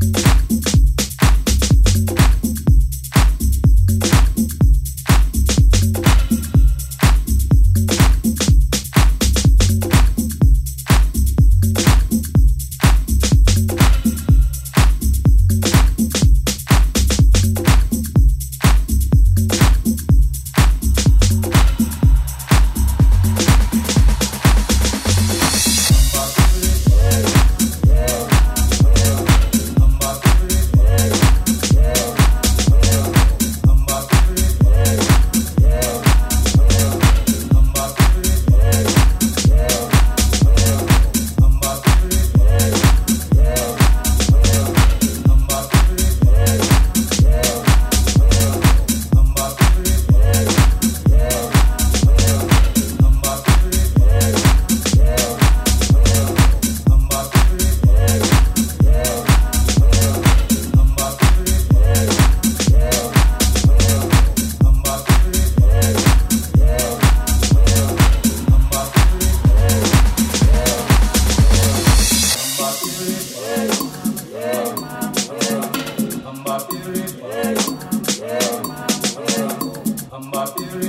You. popular.